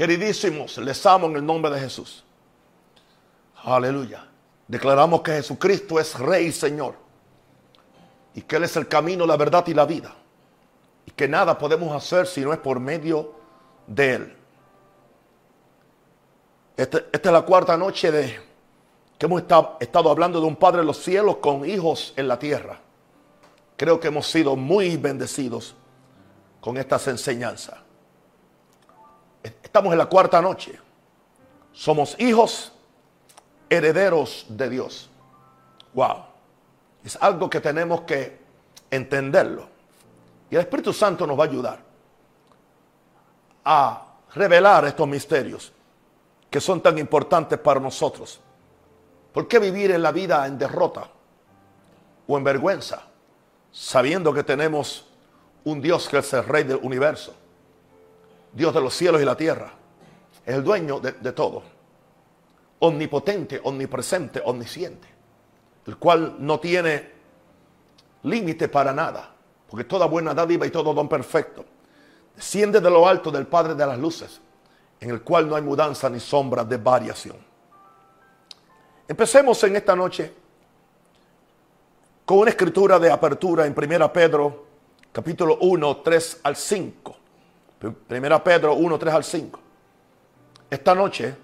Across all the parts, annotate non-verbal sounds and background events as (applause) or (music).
Queridísimos, les amo en el nombre de Jesús. Aleluya. Declaramos que Jesucristo es Rey y Señor. Y que Él es el camino, la verdad y la vida. Y que nada podemos hacer si no es por medio de Él. Este- esta es la cuarta noche de que hemos estado, estado hablando de un Padre en los cielos con hijos en la tierra. Creo que hemos sido muy bendecidos con estas enseñanzas. Estamos en la cuarta noche. Somos hijos herederos de Dios. Wow. Es algo que tenemos que entenderlo. Y el Espíritu Santo nos va a ayudar a revelar estos misterios que son tan importantes para nosotros. ¿Por qué vivir en la vida en derrota o en vergüenza, sabiendo que tenemos un Dios que es el Rey del universo, Dios de los cielos y la tierra, es el dueño de, todo, omnipotente, omnipresente, omnisciente, el cual no tiene límite para nada, porque toda buena dádiva y todo don perfecto desciende de lo alto del Padre de las luces, en el cual no hay mudanza ni sombra de variación. Empecemos en esta noche con una escritura de apertura en 1 Pedro, capítulo 1, 3 al 5. 1 Pedro 1, 3 al 5. Esta noche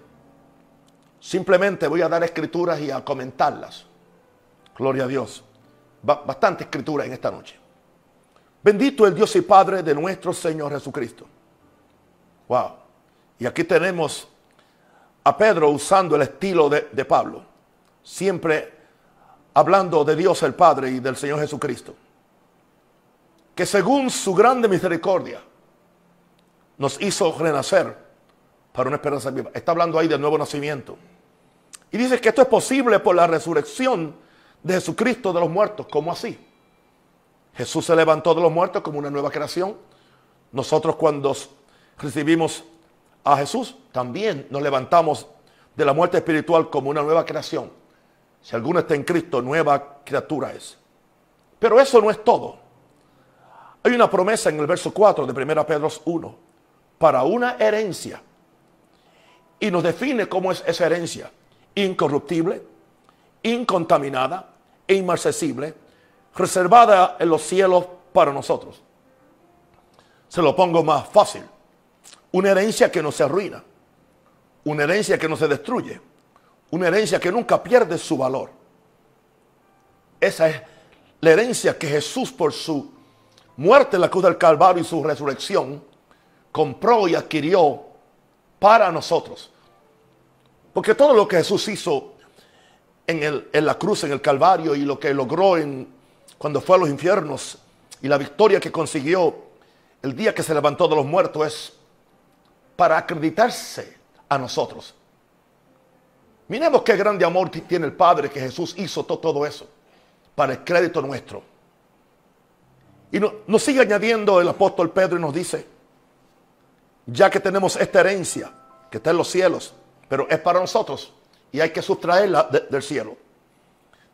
simplemente voy a dar escrituras y a comentarlas. Gloria a Dios. Ba- bastante escritura en esta noche. Bendito el Dios y Padre de nuestro Señor Jesucristo. Wow. Y aquí tenemos a Pedro usando el estilo de Pablo. Siempre hablando de Dios el Padre y del Señor Jesucristo. Que según su grande misericordia nos hizo renacer para una esperanza viva. Está hablando ahí del nuevo nacimiento. Y dice que esto es posible por la resurrección de Jesucristo de los muertos. ¿Cómo así? Jesús se levantó de los muertos como una nueva creación. Nosotros cuando recibimos a Jesús, también nos levantamos de la muerte espiritual como una nueva creación. Si alguno está en Cristo, nueva criatura es. Pero eso no es todo. Hay una promesa en el verso 4 de 1 Pedro 1 para una herencia. Y nos define cómo es esa herencia. Incorruptible, incontaminada e inmarcesible, reservada en los cielos para nosotros. Se lo pongo más fácil. Una herencia que no se arruina. Una herencia que no se destruye. Una herencia que nunca pierde su valor. Esa es la herencia que Jesús por su muerte en la cruz del Calvario y su resurrección compró y adquirió para nosotros. Porque todo lo que Jesús hizo en, el- en la cruz, en el Calvario y lo que logró en, cuando fue a los infiernos y la victoria que consiguió el día que se levantó de los muertos es para acreditarse a nosotros. Miremos qué grande amor tiene el Padre que Jesús hizo to- todo eso para el crédito nuestro. Y no- nos sigue añadiendo el apóstol Pedro y nos dice, ya que tenemos esta herencia que está en los cielos, pero es para nosotros y hay que sustraerla de- del cielo.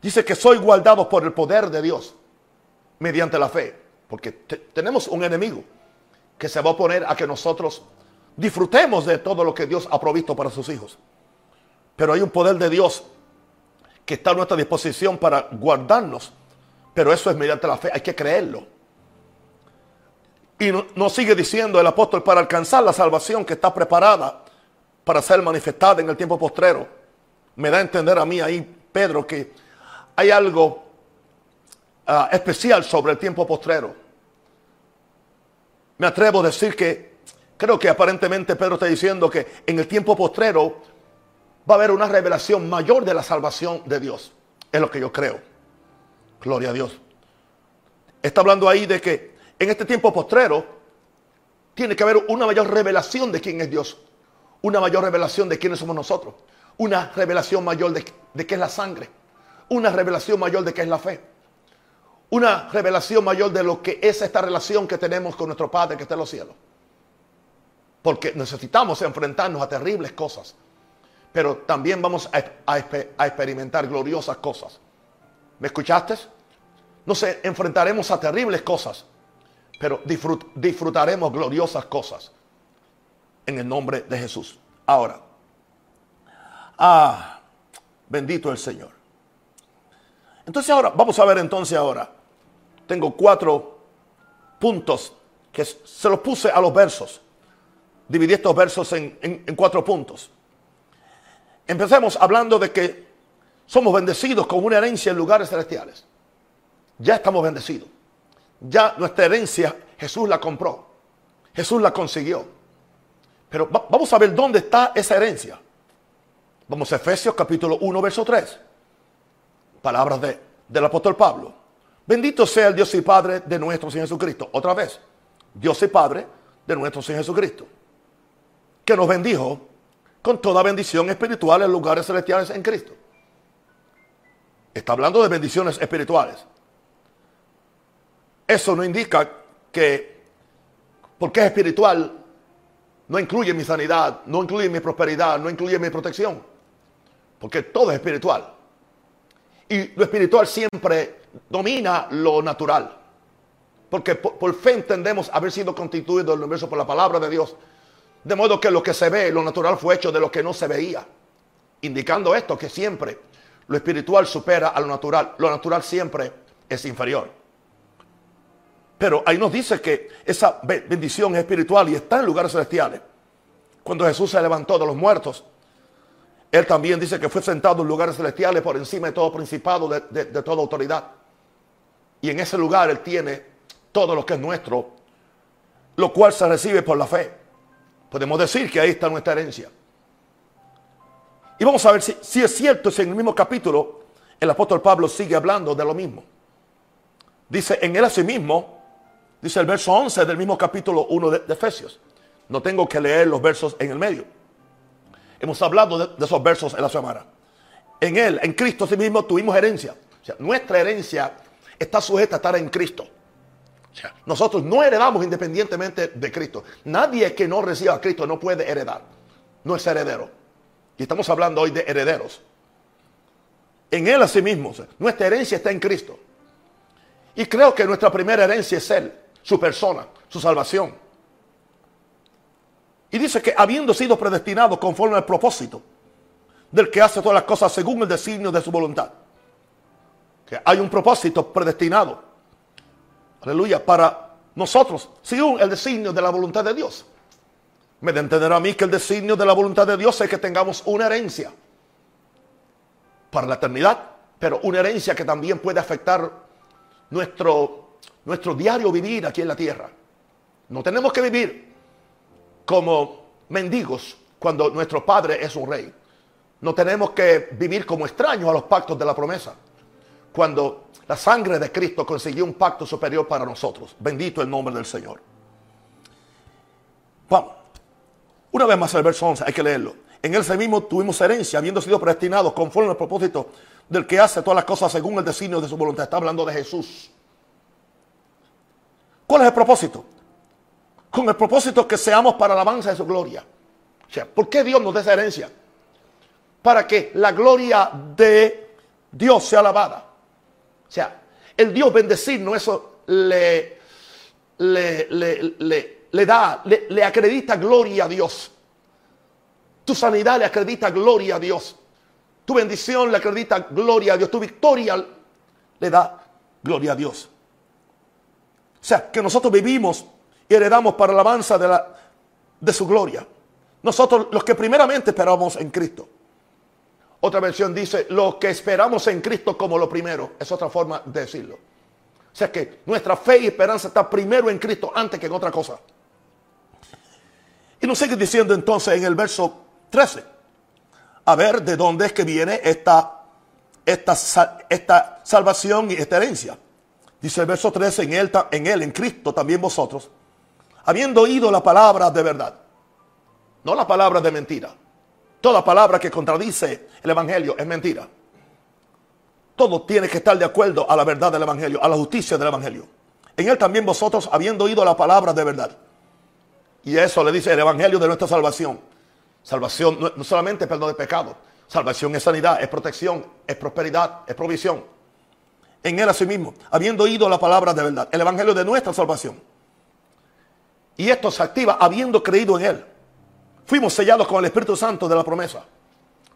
Dice que soy guardado por el poder de Dios mediante la fe, porque te- tenemos un enemigo que se va a oponer a que nosotros disfrutemos de todo lo que Dios ha provisto para sus hijos. Pero hay un poder de Dios que está a nuestra disposición para guardarnos, pero eso es mediante la fe, hay que creerlo. Y no- nos sigue diciendo el apóstol para alcanzar la salvación que está preparada para ser manifestada en el tiempo postrero. Me da a entender a mí ahí, Pedro, que hay algo ah, especial sobre el tiempo postrero. Me atrevo a decir que creo que aparentemente Pedro está diciendo que en el tiempo postrero va a haber una revelación mayor de la salvación de Dios. Es lo que yo creo. Gloria a Dios. Está hablando ahí de que en este tiempo postrero tiene que haber una mayor revelación de quién es Dios. Una mayor revelación de quiénes somos nosotros. Una revelación mayor de, qué es la sangre. Una revelación mayor de qué es la fe. Una revelación mayor de lo que es esta relación que tenemos con nuestro Padre que está en los cielos. Porque necesitamos enfrentarnos a terribles cosas. Pero también vamos a experimentar gloriosas cosas. ¿Me escuchaste? Nos enfrentaremos a terribles cosas, pero disfrut- disfrutaremos gloriosas cosas. en el nombre de Jesús. Ahora, ah, bendito el Señor. Entonces ahora, vamos a ver entonces ahora. Tengo cuatro puntos que se los puse a los versos. Dividí estos versos en, en cuatro puntos. Empecemos hablando de que somos bendecidos con una herencia en lugares celestiales. Ya estamos bendecidos. Ya nuestra herencia Jesús la compró. Jesús la consiguió. Pero vamos a ver dónde está esa herencia. Vamos a Efesios capítulo 1, verso 3. Palabras de, del apóstol Pablo. Bendito sea el Dios y Padre de nuestro Señor Jesucristo. Otra vez. Dios y Padre de nuestro Señor Jesucristo. Que nos bendijo con toda bendición espiritual en lugares celestiales en Cristo. Está hablando de bendiciones espirituales. Eso no indica que, porque es espiritual, no incluye mi sanidad, no incluye mi prosperidad, no incluye mi protección. Porque todo es espiritual. Y lo espiritual siempre domina lo natural. Porque por, por fe entendemos haber sido constituido el universo por la palabra de Dios de modo que lo que se ve, lo natural fue hecho de lo que no se veía. Indicando esto que siempre lo espiritual supera a lo natural. Lo natural siempre es inferior. Pero ahí nos dice que esa bendición es espiritual y está en lugares celestiales. Cuando Jesús se levantó de los muertos, Él también dice que fue sentado en lugares celestiales por encima de todo principado, de, de toda autoridad. Y en ese lugar Él tiene todo lo que es nuestro, lo cual se recibe por la fe. Podemos decir que ahí está nuestra herencia. Y vamos a ver si, es cierto, si en el mismo capítulo el apóstol Pablo sigue hablando de lo mismo. Dice, en él mismo, dice el verso 11 del mismo capítulo 1 de, Efesios. No tengo que leer los versos en el medio. Hemos hablado de, esos versos en la semana. En él, en Cristo sí mismo tuvimos herencia. O sea, nuestra herencia está sujeta a estar en Cristo nosotros no heredamos independientemente de Cristo. Nadie que no reciba a Cristo no puede heredar. No es heredero. Y estamos hablando hoy de herederos. En Él asimismo, nuestra herencia está en Cristo. Y creo que nuestra primera herencia es Él, su persona, su salvación. Y dice que habiendo sido predestinado conforme al propósito del que hace todas las cosas según el designio de su voluntad. Que hay un propósito predestinado aleluya, para nosotros, según el designio de la voluntad de Dios. Me de entender a mí que el designio de la voluntad de Dios es que tengamos una herencia para la eternidad, pero una herencia que también puede afectar nuestro, nuestro diario vivir aquí en la tierra. No tenemos que vivir como mendigos cuando nuestro Padre es un rey. No tenemos que vivir como extraños a los pactos de la promesa. Cuando la sangre de Cristo consiguió un pacto superior para nosotros. Bendito el nombre del Señor. Vamos. Una vez más el verso 11, hay que leerlo. En él mismo tuvimos herencia, habiendo sido predestinados conforme al propósito del que hace todas las cosas según el designio de su voluntad. Está hablando de Jesús. ¿Cuál es el propósito? Con el propósito que seamos para la alabanza de su gloria. O sea, ¿por qué Dios nos da esa herencia? Para que la gloria de Dios sea alabada. O sea, el Dios bendecirnos, eso le, le, da, le, acredita gloria a Dios. Tu sanidad le acredita gloria a Dios. Tu bendición le acredita gloria a Dios. Tu victoria le da gloria a Dios. O sea, que nosotros vivimos y heredamos para la alabanza de, la, de su gloria. Nosotros los que primeramente esperamos en Cristo. Otra versión dice, lo que esperamos en Cristo como lo primero. Es otra forma de decirlo. O sea que nuestra fe y esperanza está primero en Cristo antes que en otra cosa. Y nos sigue diciendo entonces en el verso 13. A ver de dónde es que viene esta, esta, esta salvación y esta herencia. Dice el verso 13, en él, en él, en Cristo también vosotros, habiendo oído la palabra de verdad. No la palabra de mentira Toda palabra que contradice el Evangelio es mentira. Todo tiene que estar de acuerdo a la verdad del Evangelio, a la justicia del Evangelio. En él también vosotros, habiendo oído la palabra de verdad. Y eso le dice el Evangelio de nuestra salvación. Salvación no, solamente perdón de pecado. Salvación es sanidad, es protección, es prosperidad, es provisión. En él asimismo, habiendo oído la palabra de verdad. El Evangelio de nuestra salvación. Y esto se activa habiendo creído en él. fuimos sellados con el Espíritu Santo de la promesa.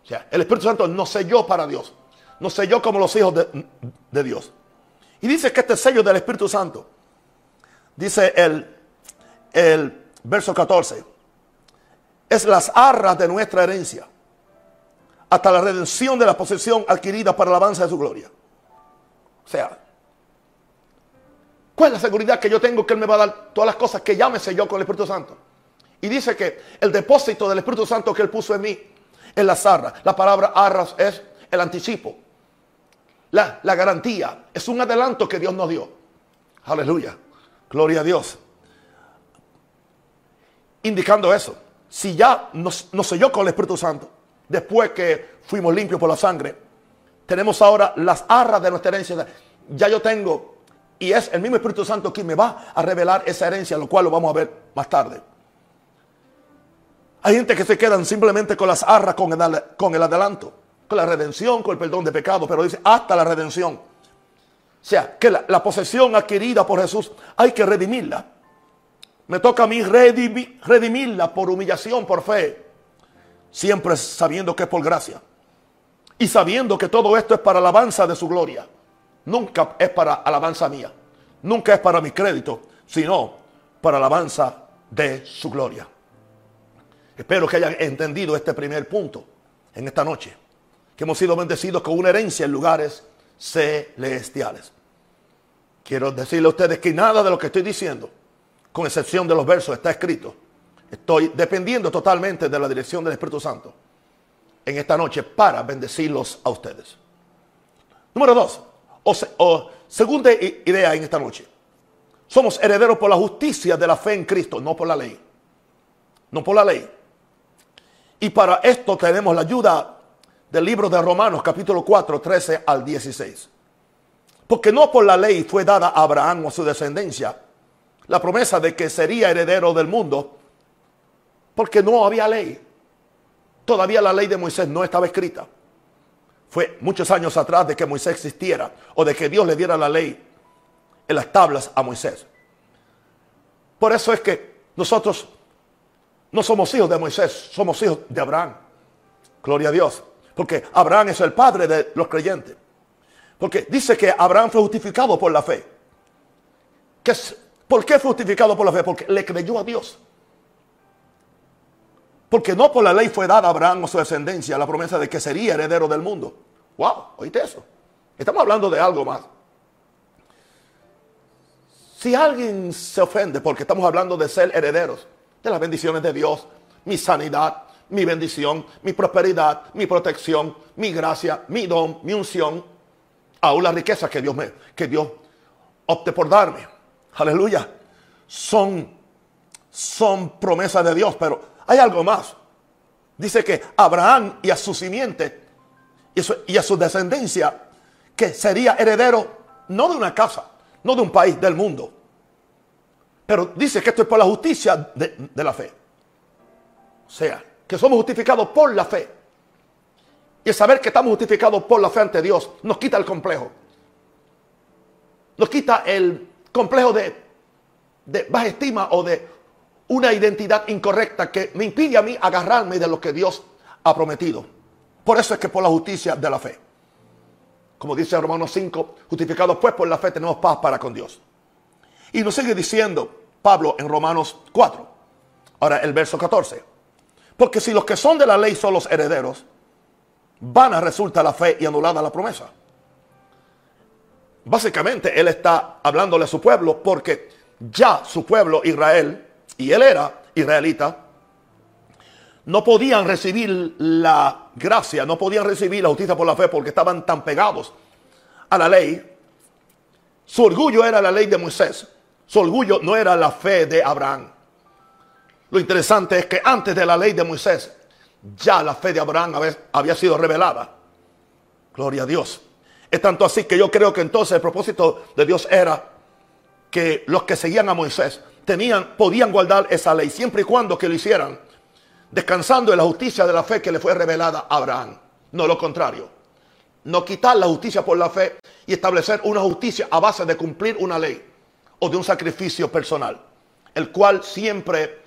O sea, el Espíritu Santo nos selló para Dios. Nos selló como los hijos de, de Dios. Y dice que este sello del Espíritu Santo, dice el, el verso 14, es las arras de nuestra herencia hasta la redención de la posesión adquirida para la alabanza de su gloria. O sea, ¿cuál es la seguridad que yo tengo que Él me va a dar todas las cosas que ya me selló con el Espíritu Santo? Y dice que el depósito del Espíritu Santo que Él puso en mí es la zarra. La palabra arras es el anticipo. La, la garantía. Es un adelanto que Dios nos dio. Aleluya. Gloria a Dios. Indicando eso. Si ya nos, nos selló con el Espíritu Santo, después que fuimos limpios por la sangre, tenemos ahora las arras de nuestra herencia. Ya yo tengo, y es el mismo Espíritu Santo quien me va a revelar esa herencia, lo cual lo vamos a ver más tarde. Hay gente que se quedan simplemente con las arras, con el, adelanto, con la redención, con el perdón de pecados, pero dice hasta la redención. O sea, que la posesión adquirida por Jesús hay que redimirla. Me toca a mí redimirla por humillación, por fe siempre sabiendo que es por gracia. Y sabiendo que todo esto es para alabanza de su gloria. Nunca es para alabanza mía. Nunca es para mi crédito, sino para alabanza de su gloria. Espero que hayan entendido este primer punto en esta noche. Que hemos sido bendecidos con una herencia en lugares celestiales. Quiero decirle a ustedes que nada de lo que estoy diciendo, con excepción de los versos, está escrito Estoy dependiendo totalmente de la dirección del Espíritu Santo en esta noche para bendecirlos a ustedes. Número dos, o, segunda idea en esta noche. Somos herederos por la justicia de la fe en Cristo, no por la ley. No por la ley. Y para esto tenemos la ayuda del libro de Romanos capítulo 4, 13 al 16. Porque no por la ley fue dada a Abraham o a su descendencia la promesa de que sería heredero del mundo, porque no había ley. Todavía la ley de Moisés no estaba escrita. Fue muchos años atrás de que Moisés existiera o de que Dios le diera la ley en las tablas a Moisés. Por eso es que nosotros no somos hijos de Moisés, somos hijos de Abraham. Gloria a Dios. Porque Abraham es el padre de los creyentes. Porque dice que Abraham fue justificado por la fe. ¿Por qué fue justificado por la fe? Porque le creyó a Dios. Porque no por la ley fue dada a Abraham o su descendencia la promesa de que sería heredero del mundo. Wow, oíste eso. Estamos hablando de algo más. Si alguien se ofende porque estamos hablando de ser herederos de las bendiciones de Dios, mi sanidad, mi bendición, mi prosperidad, mi protección, mi gracia, mi don, mi unción, aún la riqueza que Dios me, que Dios opte por darme. Aleluya. Son, son promesas de Dios, pero hay algo más. Dice que Abraham y a su simiente y, a su descendencia, que sería heredero no de una casa, no de un país, del mundo. Pero dice que esto es por la justicia de, la fe. O sea, que somos justificados por la fe. Y el saber que estamos justificados por la fe ante Dios nos quita el complejo. Nos quita el complejo de, de baja estima o de una identidad incorrecta que me impide a mí agarrarme de lo que Dios ha prometido. Por eso es que por la justicia de la fe. Como dice Romanos 5, justificados pues por la fe tenemos paz para con Dios. Y nos sigue diciendo Pablo en Romanos 4. Ahora el verso 14. Porque si los que son de la ley son los herederos, vana resulta la fe y anulada la promesa. Básicamente él está hablándole a su pueblo porque ya su pueblo Israel y él era israelita, no podían recibir la gracia, no podían recibir la justicia por la fe porque estaban tan pegados a la ley. Su orgullo era la ley de Moisés. Su orgullo no era la fe de Abraham. Lo interesante es que antes de la ley de Moisés, ya la fe de Abraham había sido revelada. Gloria a Dios. Es tanto así que yo creo que entonces el propósito de Dios era que los que seguían a Moisés tenían, podían guardar esa ley siempre y cuando que lo hicieran, descansando en la justicia de la fe que le fue revelada a Abraham. No lo contrario. No quitar la justicia por la fe y establecer una justicia a base de cumplir una ley o de un sacrificio personal, el cual siempre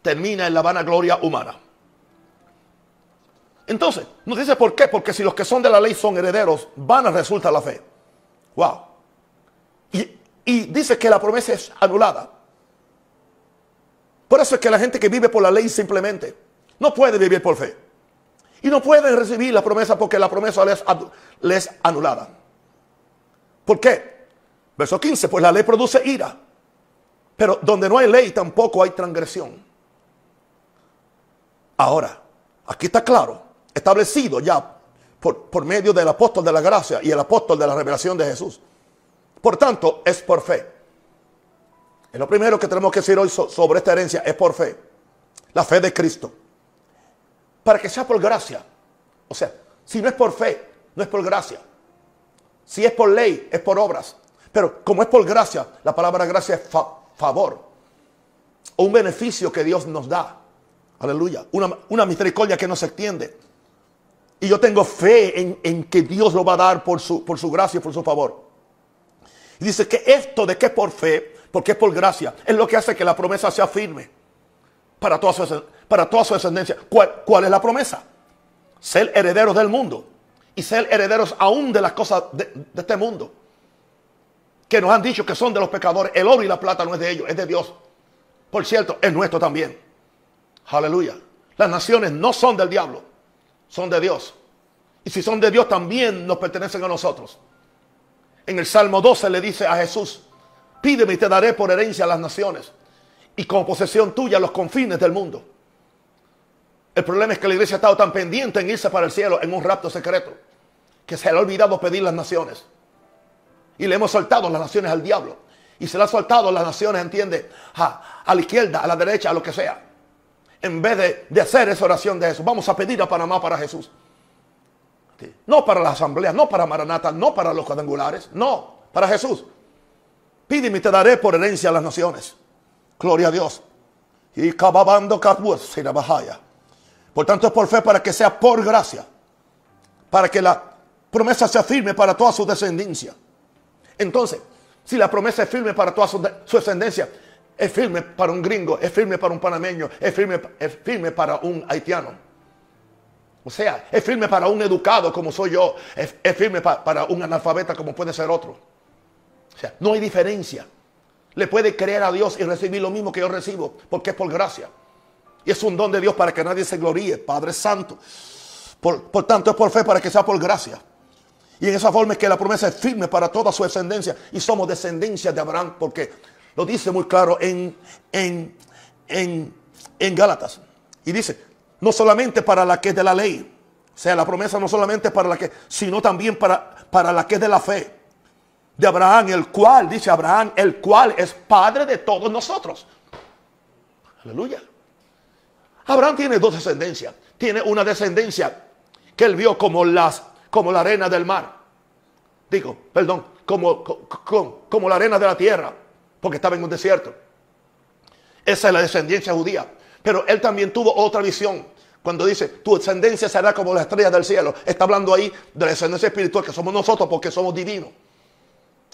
termina en la vanagloria humana. Entonces, nos dice por qué, porque si los que son de la ley son herederos, vana resulta la fe. Wow. Y, y dice que la promesa es anulada. Por eso es que la gente que vive por la ley simplemente no puede vivir por fe. Y no pueden recibir la promesa porque la promesa les, les anulada. ¿Por qué? Verso 15, pues la ley produce ira. Pero donde no hay ley tampoco hay transgresión. Ahora, aquí está claro, establecido ya por, por medio del apóstol de la gracia y el apóstol de la revelación de Jesús. Por tanto, es por fe. Es lo primero que tenemos que decir hoy sobre esta herencia, es por fe. La fe de Cristo. Para que sea por gracia. O sea, si no es por fe, no es por gracia. Si es por ley, es por obras. Pero como es por gracia, la palabra gracia es favor. O un beneficio que Dios nos da. Aleluya. Una, misericordia que no se extiende. Y yo tengo fe en, en, que Dios lo va a dar por su, por su gracia y por su favor. Y dice que esto de que es por fe porque es por gracia. Es lo que hace que la promesa sea firme para toda su, para toda su descendencia. ¿Cuál, es la promesa? Ser herederos del mundo y ser herederos aún de las cosas de, de este mundo. Que nos han dicho que son de los pecadores. El oro y la plata no es de ellos, es de Dios. Por cierto, es nuestro también. Aleluya. Las naciones no son del diablo, son de Dios. Y si son de Dios, también nos pertenecen a nosotros. En el Salmo 12 le dice a Jesús, Pídeme y te daré por herencia a las naciones y como posesión tuya los confines del mundo. El problema es que la iglesia ha estado tan pendiente en irse para el cielo en un rapto secreto que se le ha olvidado pedir las naciones. Y le hemos soltado las naciones al diablo. Y se le ha soltado las naciones, entiende, a, la izquierda, a la derecha, a lo que sea. En vez de, de hacer esa oración de Jesús, vamos a pedir a Panamá para Jesús. No para la asamblea, no para Maranata, no para los cuadrangulares, no, para Jesús. Pídeme y te daré por herencia a las naciones. Gloria a Dios. Y cababando Por tanto es por fe para que sea por gracia. Para que la promesa sea firme para toda su descendencia. Entonces, si la promesa es firme para toda su, descendencia, es firme para un gringo, es firme para un panameño, es firme, es firme para un haitiano. O sea, es firme para un educado como soy yo, es, firme para un analfabeta como puede ser otro. O sea, no hay diferencia. Le puede creer a Dios y recibir lo mismo que yo recibo, porque es por gracia. Y es un don de Dios para que nadie se gloríe, Padre Santo. Por, tanto, es por fe para que sea por gracia. Y en esa forma es que la promesa es firme para toda su descendencia. Y somos descendencia de Abraham, porque lo dice muy claro en, en, en, en Gálatas. Y dice, no solamente para la que es de la ley. O sea, la promesa no solamente para la que, sino también para, para la que es de la fe de Abraham, el cual, dice Abraham, el cual es padre de todos nosotros. Aleluya. Abraham tiene dos descendencias. Tiene una descendencia que él vio como, las, como la arena del mar. Digo, perdón, como, como, como la arena de la tierra, porque estaba en un desierto. Esa es la descendencia judía. Pero él también tuvo otra visión. Cuando dice, tu descendencia será como la estrella del cielo. Está hablando ahí de la descendencia espiritual, que somos nosotros porque somos divinos.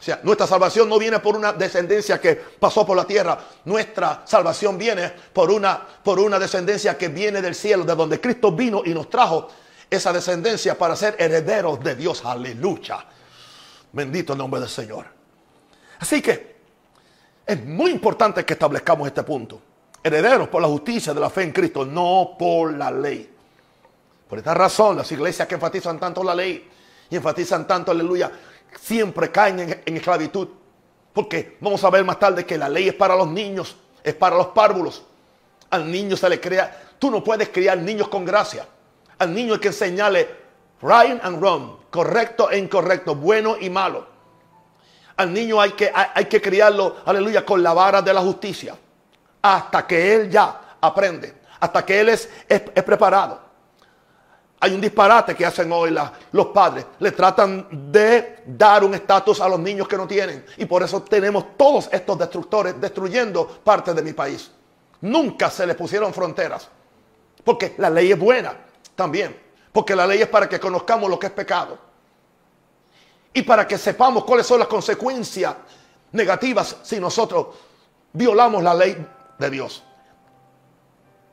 O sea, nuestra salvación no viene por una descendencia que pasó por la tierra. Nuestra salvación viene por una, por una descendencia que viene del cielo, de donde Cristo vino y nos trajo esa descendencia para ser herederos de Dios. Aleluya. Bendito el nombre del Señor. Así que es muy importante que establezcamos este punto. Herederos por la justicia de la fe en Cristo, no por la ley. Por esta razón, las iglesias que enfatizan tanto la ley y enfatizan tanto, aleluya, siempre caen en, esclavitud. Porque vamos a ver más tarde que la ley es para los niños, es para los párvulos. Al niño se le crea, tú no puedes criar niños con gracia. Al niño hay que enseñarle right and wrong, correcto e incorrecto, bueno y malo. Al niño hay que, hay, que criarlo, aleluya, con la vara de la justicia. Hasta que él ya aprende, hasta que él es, es preparado. Hay un disparate que hacen hoy los padres. Le tratan de dar un estatus a los niños que no tienen. Y por eso tenemos todos estos destructores destruyendo parte de mi país. Nunca se le pusieron fronteras. Porque la ley es buena también. Porque la ley es para que conozcamos lo que es pecado. Y para que sepamos cuáles son las consecuencias negativas si nosotros violamos la ley de Dios.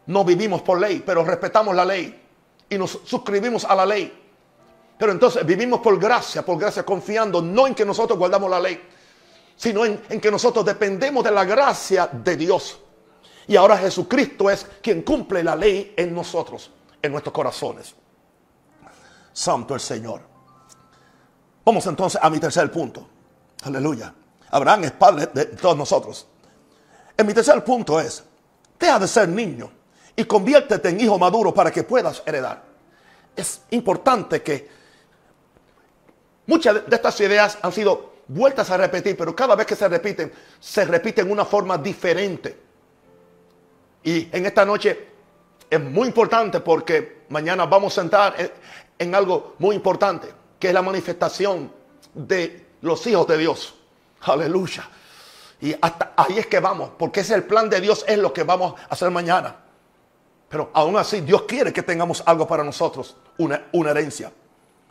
no vivimos por ley, pero respetamos la ley y nos suscribimos a la ley. Pero entonces vivimos por gracia, por gracia, confiando no en que nosotros guardamos la ley, sino en, en, que nosotros dependemos de la gracia de Dios. Y ahora Jesucristo es quien cumple la ley en nosotros, en nuestros corazones. Santo el Señor. Vamos entonces a mi tercer punto. Aleluya. Abraham es padre de todos nosotros. En mi tercer punto es, deja de ser niño y conviértete en hijo maduro para que puedas heredar. Es importante que muchas de estas ideas han sido vueltas a repetir, pero cada vez que se repiten, se repiten una forma diferente. Y en esta noche es muy importante porque mañana vamos a entrar en algo muy importante, que es la manifestación de los hijos de Dios. Aleluya. Y hasta ahí es que vamos, porque ese es el plan de Dios, es lo que vamos a hacer mañana. Pero aún así, Dios quiere que tengamos algo para nosotros, una, herencia.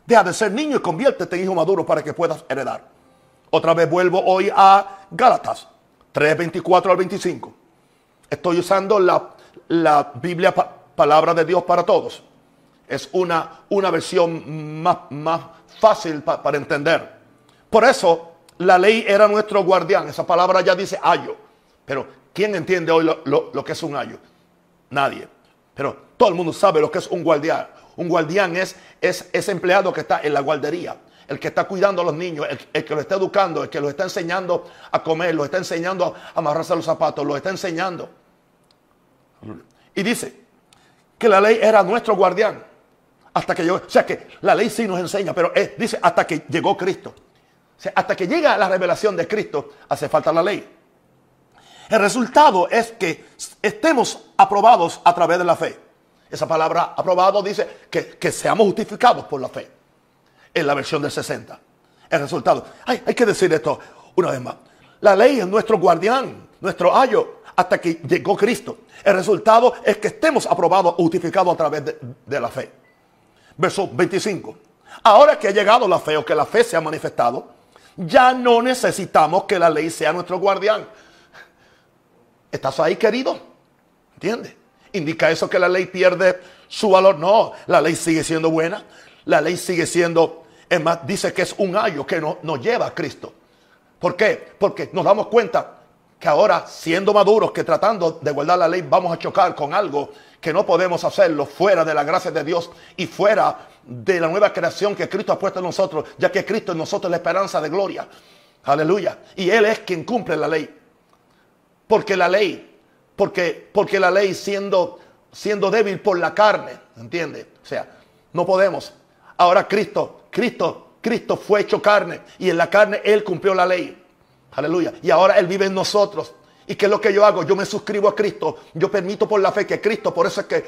Deja de ser niño y conviértete en hijo maduro para que puedas heredar. Otra vez vuelvo hoy a Gálatas 3, 24 al 25. Estoy usando la, Biblia, palabra de Dios para todos. Es una, una versión más, más fácil para entender. Por eso la ley era nuestro guardián. Esa palabra ya dice ayo. Pero ¿quién entiende hoy lo, que es un ayo? Nadie. Pero todo el mundo sabe lo que es un guardián. Un guardián es, es ese empleado que está en la guardería, el que está cuidando a los niños, el, que lo está educando, el que los está enseñando a comer, lo está enseñando a amarrarse los zapatos, lo está enseñando. Y dice que la ley era nuestro guardián. Hasta que llegó, o sea que la ley sí nos enseña, pero dice hasta que llegó Cristo hasta que llega la revelación de Cristo, hace falta la ley. El resultado es que estemos aprobados a través de la fe. Esa palabra aprobado dice que, seamos justificados por la fe. En la versión del 60. El resultado. Hay, hay que decir esto una vez más. La ley es nuestro guardián, nuestro ayo, hasta que llegó Cristo. El resultado es que estemos aprobados justificados a través de, de la fe. Verso 25. Ahora que ha llegado la fe o que la fe se ha manifestado, ya no necesitamos que la ley sea nuestro guardián. ¿Estás ahí, querido? ¿Entiendes? ¿Indica eso que la ley pierde su valor? No, la ley sigue siendo buena. La ley sigue siendo, es más, dice que es un ayo que nos lleva a Cristo. ¿Por qué? Porque nos damos cuenta que ahora, siendo maduros, que tratando de guardar la ley, vamos a chocar con algo que no podemos hacerlo fuera de la gracia de Dios y fuera de la nueva creación que Cristo ha puesto en nosotros, ya que Cristo en nosotros es la esperanza de gloria. Aleluya. Y Él es quien cumple la ley. Porque la ley, porque, porque la ley siendo, siendo débil por la carne, ¿entiende? O sea, no podemos. Ahora Cristo, Cristo, Cristo fue hecho carne y en la carne Él cumplió la ley. Aleluya. Y ahora Él vive en nosotros. ¿Y qué es lo que yo hago? Yo me suscribo a Cristo. Yo permito por la fe que Cristo, por eso es que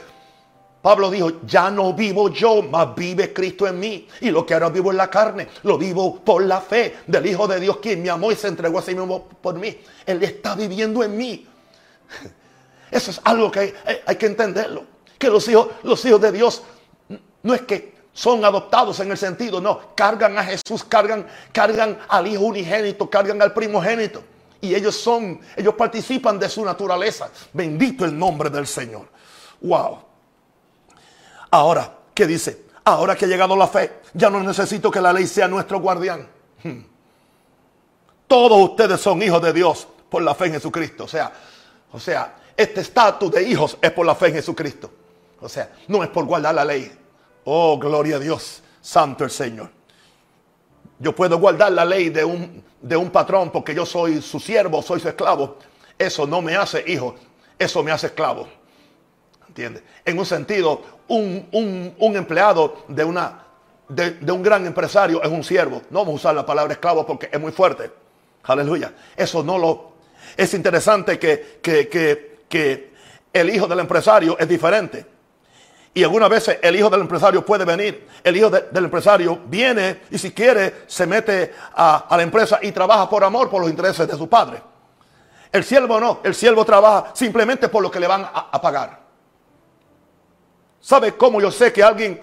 Pablo dijo, ya no vivo yo, mas vive Cristo en mí. Y lo que ahora vivo en la carne, lo vivo por la fe del Hijo de Dios, quien me amó y se entregó a sí mismo por mí. Él está viviendo en mí. (laughs) Eso es algo que hay, que entenderlo. Que los hijos, los hijos de Dios no es que son adoptados en el sentido, no, cargan a Jesús, cargan, cargan al Hijo unigénito, cargan al primogénito. Y ellos son, ellos participan de su naturaleza. Bendito el nombre del Señor. Wow. Ahora, ¿qué dice? Ahora que ha llegado la fe, ya no necesito que la ley sea nuestro guardián. Hmm. Todos ustedes son hijos de Dios por la fe en Jesucristo. O sea, o sea, este estatus de hijos es por la fe en Jesucristo. O sea, no es por guardar la ley. Oh, gloria a Dios, santo el Señor. Yo puedo guardar la ley de un, de un patrón porque yo soy su siervo, soy su esclavo. Eso no me hace hijo, eso me hace esclavo. ¿Entiendes? En un sentido, un, empleado de, una, de, un gran empresario es un siervo. No vamos a usar la palabra esclavo porque es muy fuerte. Aleluya. Eso no lo... Es interesante que, que, el hijo del empresario es diferente. Y algunas veces el hijo del empresario puede venir. El hijo del empresario viene y si quiere se mete a, la empresa y trabaja por amor por los intereses de su padre. El siervo no. El siervo trabaja simplemente por lo que le van a pagar. ¿Sabe cómo yo sé que alguien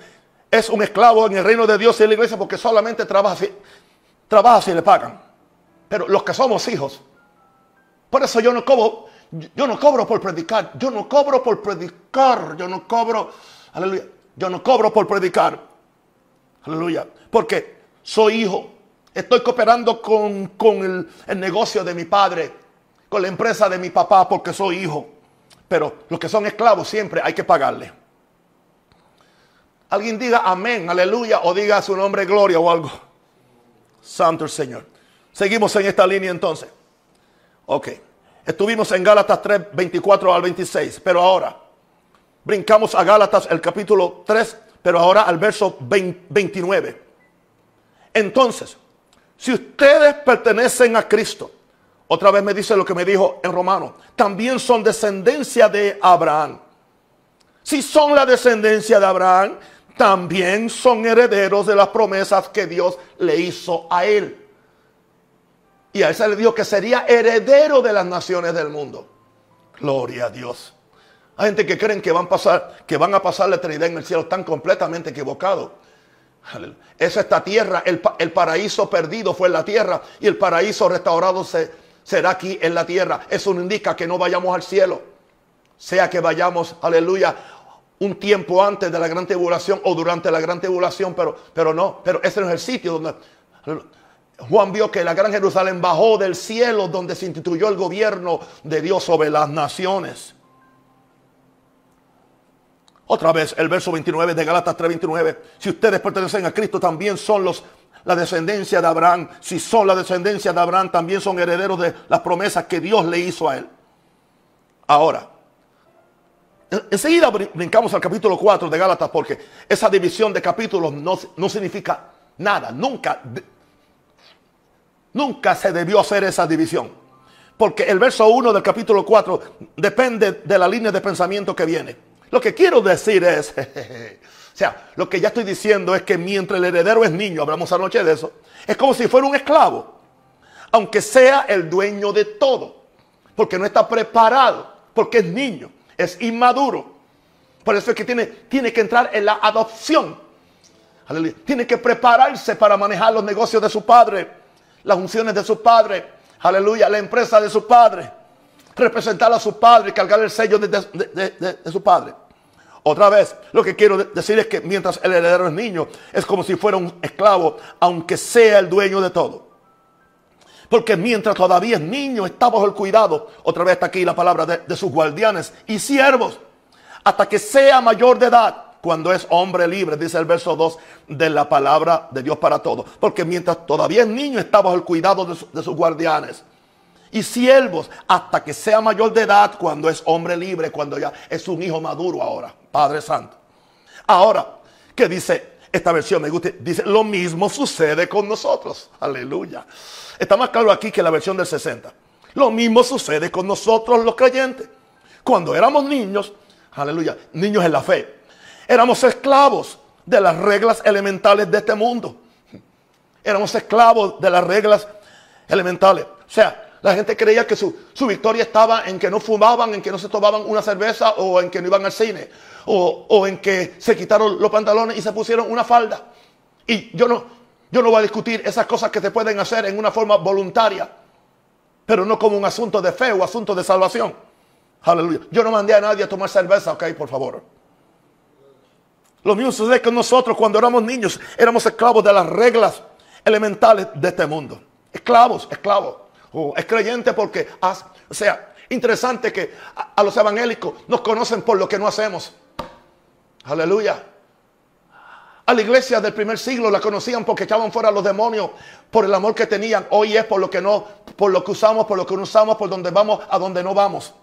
es un esclavo en el reino de Dios y en la iglesia? Porque solamente trabaja si, trabaja si le pagan. Pero los que somos hijos, por eso yo no como, yo no cobro por predicar, yo no cobro por predicar, yo no cobro, aleluya, yo no cobro por predicar, aleluya, porque soy hijo, estoy cooperando con, el, el negocio de mi padre, con la empresa de mi papá porque soy hijo, pero los que son esclavos siempre hay que pagarle. Alguien diga amén, aleluya, o diga su nombre gloria o algo. Santo el Señor. Seguimos en esta línea entonces. Ok. Estuvimos en Gálatas 3, 24 al 26, pero ahora brincamos a Gálatas el capítulo 3, pero ahora al verso 29. Entonces, si ustedes pertenecen a Cristo, otra vez me dice lo que me dijo en Romano, también son descendencia de Abraham. Si son la descendencia de Abraham, también son herederos de las promesas que Dios le hizo a él. Y a él se le dijo que sería heredero de las naciones del mundo. Gloria a Dios. Hay gente que creen que van, a pasar, la eternidad en el cielo. Están completamente equivocados. Es esta tierra, el, paraíso perdido fue en la tierra y el paraíso restaurado se, será aquí en la tierra. Eso indica que no vayamos al cielo. Sea que vayamos, aleluya, un tiempo antes de la gran tribulación o durante la gran tribulación, pero, pero no, pero ese no es el sitio donde Juan vio que la gran Jerusalén bajó del cielo donde se instituyó el gobierno de Dios sobre las naciones. Otra vez, el verso 29 de Galatas 3:29. Si ustedes pertenecen a Cristo, también son los la descendencia de Abraham. Si son la descendencia de Abraham, también son herederos de las promesas que Dios le hizo a él. Ahora, enseguida brincamos al capítulo 4 de Gálatas porque esa división de capítulos no, no significa nada. Nunca Nunca se debió hacer esa división. Porque el verso 1 del capítulo 4 depende de la línea de pensamiento que viene. Lo que quiero decir es, (laughs) o sea, lo que ya estoy diciendo es que mientras el heredero es niño, hablamos anoche de eso, es como si fuera un esclavo, aunque sea el dueño de todo, porque no está preparado, porque es niño, es inmaduro. Por eso es que tiene, tiene que entrar en la adopción. Tiene que prepararse para manejar los negocios de su padre las unciones de su padre, aleluya, la empresa de su padre, representar a su padre y cargar el sello de, su padre. Otra vez, lo que quiero decir es que mientras el heredero es niño, es como si fuera un esclavo, aunque sea el dueño de todo. Porque mientras todavía es niño, está bajo el cuidado, otra vez está aquí la palabra de sus guardianes y siervos, hasta que sea mayor de edad cuando es hombre libre, dice el verso 2 de la palabra de Dios para todos. Porque mientras todavía es niño está bajo el cuidado de, de sus guardianes. Y siervos hasta que sea mayor de edad cuando es hombre libre, cuando ya es un hijo maduro ahora. Padre Santo. Ahora, ¿qué dice esta versión? Me gusta. Dice, lo mismo sucede con nosotros. Aleluya. Está más claro aquí que la versión del 60. Lo mismo sucede con nosotros los creyentes. Cuando éramos niños, aleluya, niños en la fe, Éramos esclavos de las reglas elementales de este mundo. Éramos esclavos de las reglas elementales. O sea, la gente creía que su, victoria estaba en que no fumaban, en que no se tomaban una cerveza o en que no iban al cine o, o en que se quitaron los pantalones y se pusieron una falda. Y yo no, yo no voy a discutir esas cosas que se pueden hacer en una forma voluntaria, pero no como un asunto de fe o asunto de salvación. Aleluya. Yo no mandé a nadie a tomar cerveza, ok, por favor. Lo mismo sucede con nosotros cuando éramos niños. Éramos esclavos de las reglas elementales de este mundo. Esclavos, esclavos. Oh, es creyente porque, o sea, interesante que a, los evangélicos nos conocen por lo que no hacemos. Aleluya. A la iglesia del primer siglo la conocían porque echaban fuera a los demonios por el amor que tenían. Hoy es por lo que no, por lo que usamos, por lo que no usamos, por donde vamos, a donde no vamos.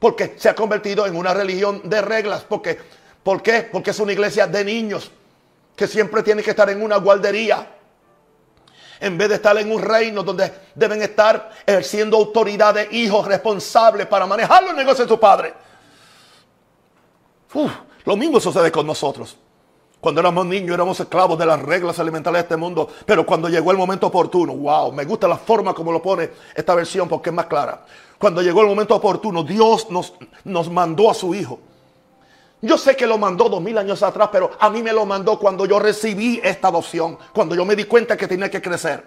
Porque se ha convertido en una religión de reglas. Porque ¿Por qué? Porque es una iglesia de niños que siempre tiene que estar en una guardería. En vez de estar en un reino donde deben estar ejerciendo autoridad de hijos responsables para manejar los negocios de su padre. lo mismo sucede con nosotros. Cuando éramos niños éramos esclavos de las reglas elementales de este mundo. Pero cuando llegó el momento oportuno, wow, me gusta la forma como lo pone esta versión porque es más clara. Cuando llegó el momento oportuno, Dios nos, nos mandó a su Hijo yo sé que lo mandó dos mil años atrás, pero a mí me lo mandó cuando yo recibí esta adopción, cuando yo me di cuenta que tenía que crecer.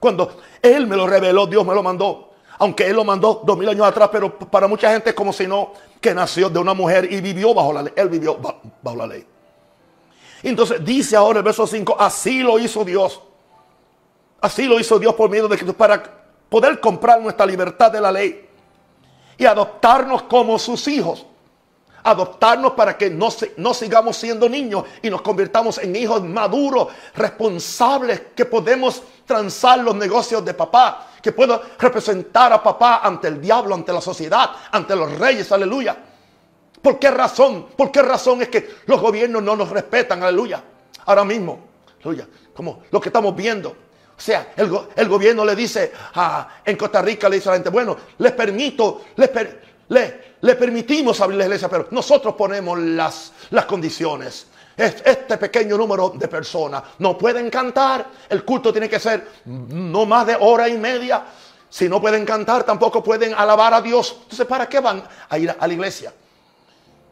Cuando Él me lo reveló, Dios me lo mandó. Aunque Él lo mandó dos mil años atrás, pero para mucha gente es como si no, que nació de una mujer y vivió bajo la ley. Él vivió bajo la ley. Entonces dice ahora el verso 5, así lo hizo Dios. Así lo hizo Dios por medio de Cristo para poder comprar nuestra libertad de la ley y adoptarnos como sus hijos adoptarnos para que no, no sigamos siendo niños y nos convirtamos en hijos maduros, responsables, que podemos transar los negocios de papá, que puedo representar a papá ante el diablo, ante la sociedad, ante los reyes, aleluya. ¿Por qué razón? ¿Por qué razón es que los gobiernos no nos respetan, aleluya? Ahora mismo, aleluya, como lo que estamos viendo. O sea, el, gobierno le dice a, en Costa Rica, le dice a la gente, bueno, les permito, les, le, permitimos abrir la iglesia, pero nosotros ponemos las, las condiciones. Este pequeño número de personas no pueden cantar. El culto tiene que ser no más de hora y media. Si no pueden cantar, tampoco pueden alabar a Dios. Entonces, ¿para qué van a ir a la iglesia?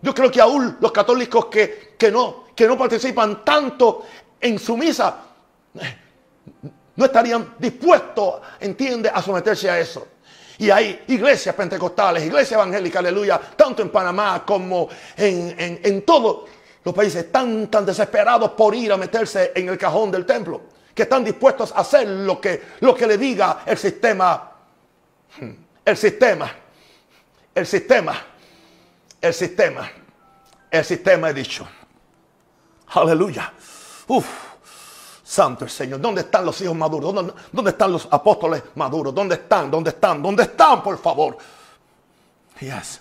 Yo creo que aún los católicos que, que, no, que no participan tanto en su misa eh, no estarían dispuestos, entiende, a someterse a eso. Y hay iglesias pentecostales, iglesias evangélicas, aleluya, tanto en Panamá como en, todos los países, tan, tan desesperados por ir a meterse en el cajón del templo, que están dispuestos a hacer lo que, lo que le diga el sistema, el sistema, el sistema, el sistema, el sistema he dicho. Aleluya. Uf. Santo el Señor. ¿Dónde están los hijos maduros? ¿Dónde, están los apóstoles maduros? ¿Dónde están? ¿Dónde están? ¿Dónde están, por favor? Yes.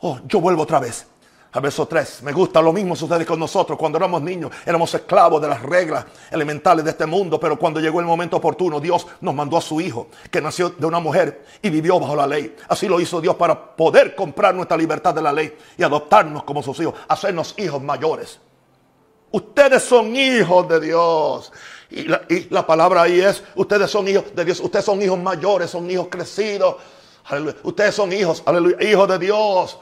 Oh, yo vuelvo otra vez. Al verso 3. Me gusta lo mismo sucede con nosotros. Cuando éramos niños, éramos esclavos de las reglas elementales de este mundo. Pero cuando llegó el momento oportuno, Dios nos mandó a su Hijo, que nació de una mujer y vivió bajo la ley. Así lo hizo Dios para poder comprar nuestra libertad de la ley y adoptarnos como sus hijos, hacernos hijos mayores. Ustedes son hijos de Dios. Y la, palabra ahí es, ustedes son hijos de Dios. Ustedes son hijos mayores, son hijos crecidos. Ustedes son hijos, aleluya, hijos de Dios.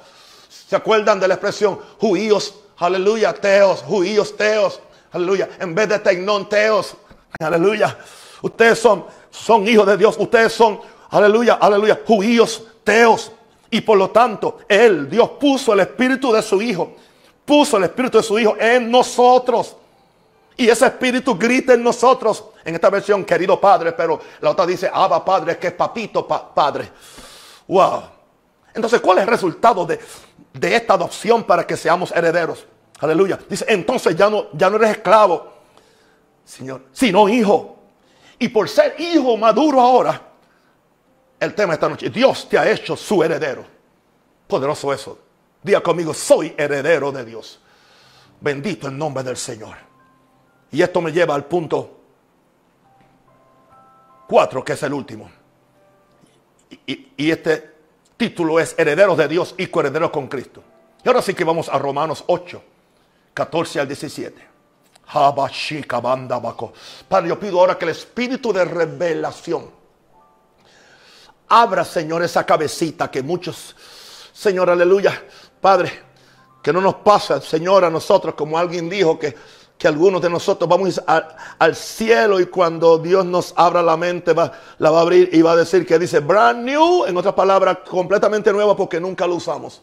¿Se acuerdan de la expresión judíos, aleluya, teos, judíos, teos, aleluya, en vez de tecnón, teos, aleluya. Ustedes son, son hijos de Dios, ustedes son, aleluya, aleluya, judíos, teos. Y por lo tanto, Él, Dios puso el espíritu de su Hijo puso el Espíritu de su Hijo en nosotros. Y ese Espíritu grita en nosotros. En esta versión, querido Padre, pero la otra dice, Abba Padre, que es papito Padre. Wow. Entonces, ¿cuál es el resultado de, de, esta adopción para que seamos herederos? Aleluya. Dice, entonces ya no, ya no eres esclavo, Señor, sino hijo. Y por ser hijo maduro ahora, el tema de esta noche, Dios te ha hecho su heredero. Poderoso eso. Diga conmigo, soy heredero de Dios. Bendito el nombre del Señor. Y esto me lleva al punto 4, que es el último. Y, este título es Herederos de Dios y coherederos con Cristo. Y ahora sí que vamos a Romanos 8, 14 al 17. Padre, yo pido ahora que el espíritu de revelación abra, Señor, esa cabecita que muchos, Señor, aleluya, Padre, que no nos pasa, Señor, a nosotros, como alguien dijo, que, que algunos de nosotros vamos al cielo y cuando Dios nos abra la mente, va, la va a abrir y va a decir que dice brand new, en otras palabras, completamente nueva porque nunca lo usamos.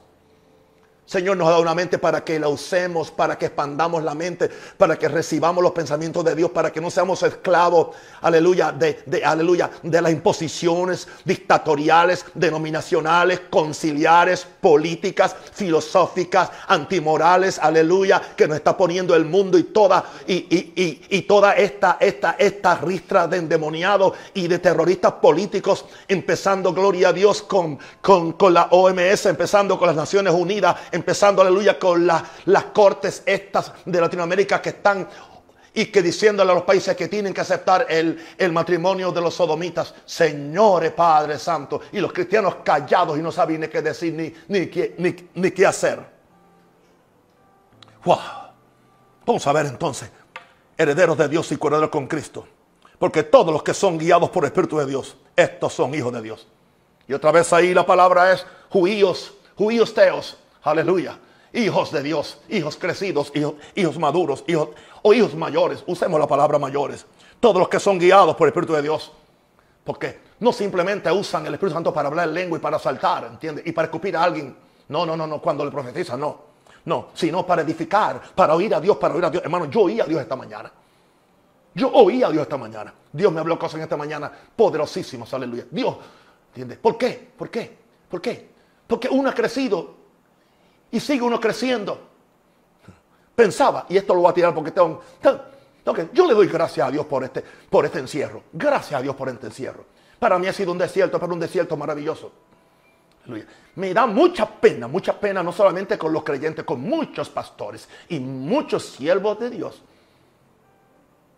Señor nos dado una mente para que la usemos, para que expandamos la mente, para que recibamos los pensamientos de Dios, para que no seamos esclavos, aleluya, de, aleluya, de las imposiciones dictatoriales, denominacionales, conciliares, políticas, filosóficas, antimorales, aleluya, que nos está poniendo el mundo y toda, y, y, y, toda esta, esta, esta ristra de endemoniados y de terroristas políticos, empezando, gloria a Dios, con, con, con la OMS, empezando con las Naciones Unidas, empezando, aleluya, con las cortes estas de Latinoamérica que están y que diciéndole a los países que tienen que aceptar el, matrimonio de los sodomitas, señores Padre Santo, y los cristianos callados y no saben ni qué decir ni, ni, qué, ni, qué hacer. Wow. Vamos a ver entonces, herederos de Dios y herederos con Cristo. Porque todos los que son guiados por el Espíritu de Dios, estos son hijos de Dios. Y otra vez ahí la palabra es judíos, judíos teos, Aleluya. Hijos de Dios, hijos crecidos, hijos, maduros, hijos o hijos mayores. Usemos la palabra mayores. Todos los que son guiados por el Espíritu de Dios. Porque no simplemente usan el Espíritu Santo para hablar lengua y para saltar, ¿entiendes? Y para escupir a alguien. No, no, no, no, cuando le profetiza, no. No, sino para edificar, para oír a Dios, para oír a Dios. Hermano, yo oí a Dios esta mañana. Yo oí a Dios esta mañana. Dios me habló cosas en esta mañana poderosísimas, aleluya. Dios, ¿entiendes? ¿Por qué? ¿Por qué? ¿Por qué? Porque uno ha crecido y sigue uno creciendo. Pensaba, y esto lo voy a tirar porque tengo, yo le doy gracias a Dios por este, por este encierro. Gracias a Dios por este encierro. Para mí ha sido un desierto, pero un desierto maravilloso. Me da mucha pena, mucha pena, no solamente con los creyentes, con muchos pastores y muchos siervos de Dios,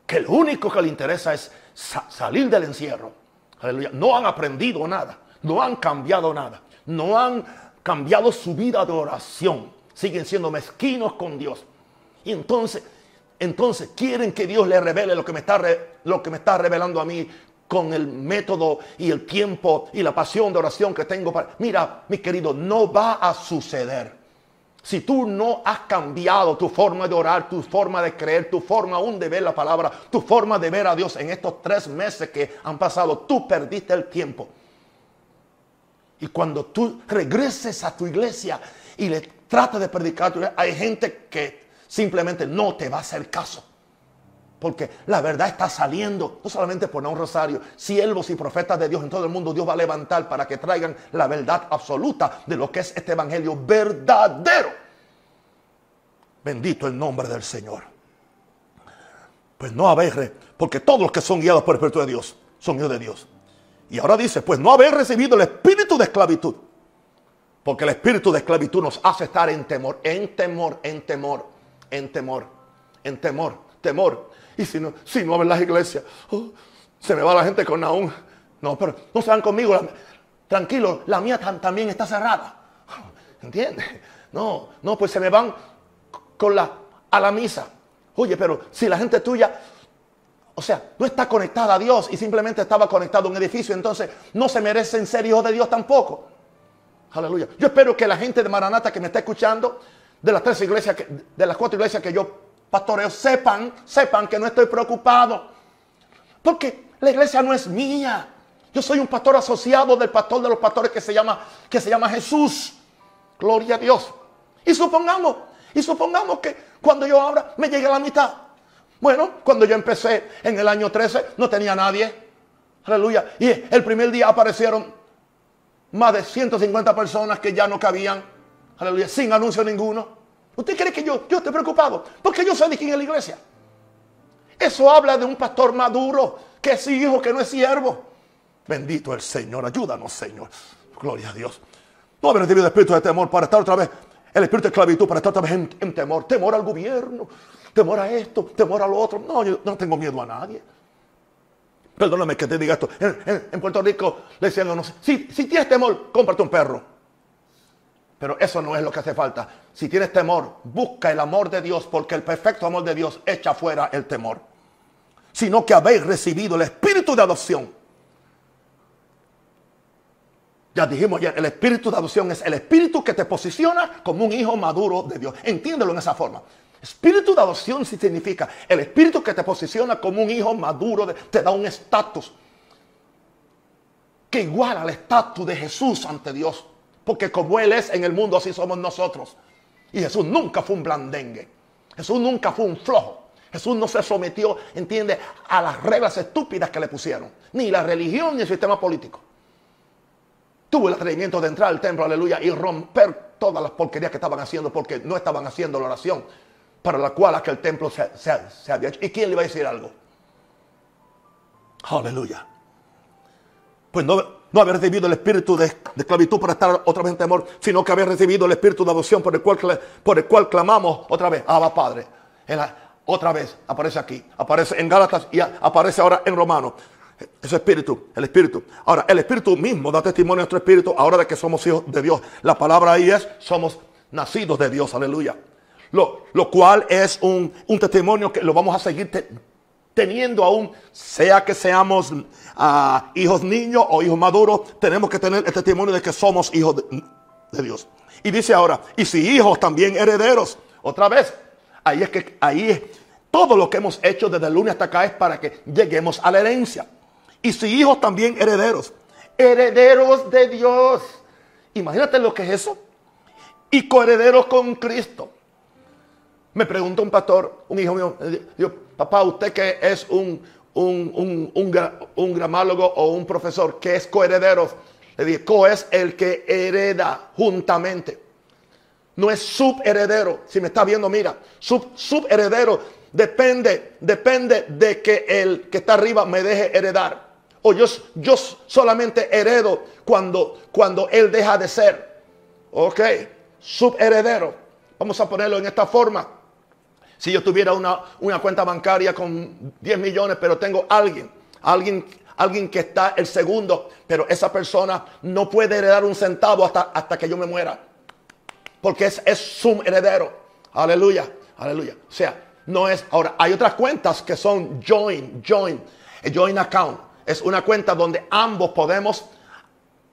que lo único que le interesa es salir del encierro. Aleluya. No han aprendido nada, no han cambiado nada, no han cambiado su vida de oración. Siguen siendo mezquinos con Dios. Y entonces entonces quieren que Dios le revele lo que me está, lo que me está revelando a mí con el método y el tiempo y la pasión de oración que tengo para... Mira, mi querido, no va a suceder. Si tú no has cambiado tu forma de orar, tu forma de creer, tu forma aún de ver la palabra, tu forma de ver a Dios en estos tres meses que han pasado, tú perdiste el tiempo. Y cuando tú regreses a tu iglesia y le tratas de predicar, hay gente que simplemente no te va a hacer caso. Porque la verdad está saliendo, no solamente por un rosario, siervos y profetas de Dios en todo el mundo, Dios va a levantar para que traigan la verdad absoluta de lo que es este evangelio verdadero. Bendito el nombre del Señor. Pues no habéis, porque todos los que son guiados por el Espíritu de Dios son hijos de Dios. Y ahora dice, pues no habéis recibido el espíritu de esclavitud. Porque el espíritu de esclavitud nos hace estar en temor, en temor, en temor en temor, en temor, temor. Y si no, si no ven las iglesias, oh, se me va la gente con aún. No, pero no se van conmigo. tranquilo, la mía también está cerrada. (laughs) ¿Entiendes? No, no, pues se me van con la, a la misa. Oye, pero si la gente tuya, o sea, no está conectada a Dios y simplemente estaba conectado a un edificio, entonces no se merecen ser hijos de Dios tampoco. Aleluya. Yo espero que la gente de Maranata que me está escuchando de las tres iglesias, de las cuatro iglesias que yo pastoreo, sepan, sepan que no estoy preocupado. Porque la iglesia no es mía. Yo soy un pastor asociado del pastor de los pastores que se llama, que se llama Jesús. Gloria a Dios. Y supongamos, y supongamos que cuando yo abra me llegue a la mitad. Bueno, cuando yo empecé en el año 13 no tenía nadie. Aleluya. Y el primer día aparecieron más de 150 personas que ya no cabían aleluya, sin anuncio ninguno. ¿Usted cree que yo, yo estoy preocupado? Porque yo soy de quien en la iglesia. Eso habla de un pastor maduro, que es hijo, que no es siervo. Bendito el Señor, ayúdanos Señor. Gloria a Dios. No haber recibido espíritu de temor para estar otra vez, el espíritu de esclavitud para estar otra vez en, temor. Temor al gobierno, temor a esto, temor a lo otro. No, yo no tengo miedo a nadie. Perdóname que te diga esto. En, Puerto Rico le decían, si, si tienes temor, cómprate un perro. Pero eso no es lo que hace falta. Si tienes temor, busca el amor de Dios, porque el perfecto amor de Dios echa fuera el temor. Sino que habéis recibido el espíritu de adopción. Ya dijimos ya, el espíritu de adopción es el espíritu que te posiciona como un hijo maduro de Dios. Entiéndelo en esa forma. Espíritu de adopción significa el espíritu que te posiciona como un hijo maduro, te da un estatus que iguala al estatus de Jesús ante Dios. Porque como Él es en el mundo, así somos nosotros. Y Jesús nunca fue un blandengue. Jesús nunca fue un flojo. Jesús no se sometió, entiende, a las reglas estúpidas que le pusieron. Ni la religión ni el sistema político. Tuvo el atrevimiento de entrar al templo, aleluya, y romper todas las porquerías que estaban haciendo porque no estaban haciendo la oración para la cual aquel templo se, se había hecho. ¿Y quién le iba a decir algo? Aleluya. Pues no, no haber recibido el espíritu de, esclavitud para estar otra vez en temor, sino que haber recibido el espíritu de adopción por el cual, por el cual clamamos otra vez, Abba Padre. otra vez aparece aquí, aparece en Gálatas y aparece ahora en Romanos. Ese espíritu, el espíritu. Ahora, el espíritu mismo da testimonio a nuestro espíritu ahora de que somos hijos de Dios. La palabra ahí es, somos nacidos de Dios, aleluya. Lo, lo cual es un, un, testimonio que lo vamos a seguir teniendo aún, sea que seamos ah, hijos niños o hijos maduros, tenemos que tener el testimonio de que somos hijos de, Dios. Y dice ahora, y si hijos también herederos, otra vez, ahí es que ahí es todo lo que hemos hecho desde el lunes hasta acá es para que lleguemos a la herencia. Y si hijos también herederos. Herederos de Dios. Imagínate lo que es eso. Y coherederos con Cristo. Me preguntó un pastor, un hijo mío, dijo, papá, usted que es un, un, un, gramálogo o un profesor que es coheredero, le dije, co es el que hereda juntamente. No es subheredero. Si me está viendo, mira, sub, subheredero depende, depende de que el que está arriba me deje heredar. O yo, yo solamente heredo cuando, cuando él deja de ser. Ok, subheredero. Vamos a ponerlo en esta forma. Si yo tuviera una, cuenta bancaria con 10 millones, pero tengo alguien, alguien, alguien que está el segundo, pero esa persona no puede heredar un centavo hasta, hasta que yo me muera. Porque es, es su heredero. Aleluya, aleluya. O sea, no es. Ahora, hay otras cuentas que son joint, joint, joint account. Es una cuenta donde ambos podemos,